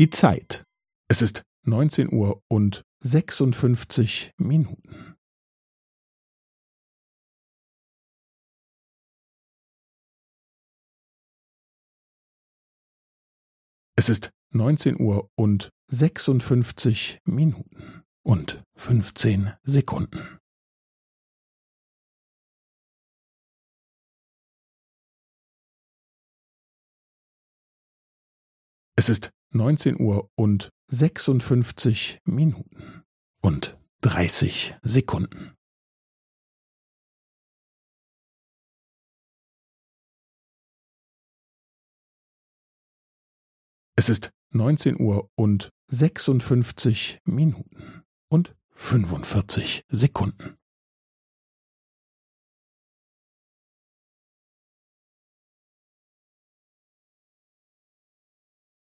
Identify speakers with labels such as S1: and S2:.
S1: Die Zeit. Es ist neunzehn Uhr und sechsundfünfzig Minuten. Es ist neunzehn Uhr und sechsundfünfzig Minuten und fünfzehn Sekunden. Es ist neunzehn Uhr und sechsundfünfzig Minuten und dreißig Sekunden. Es ist neunzehn Uhr und sechsundfünfzig Minuten und fünfundvierzig Sekunden.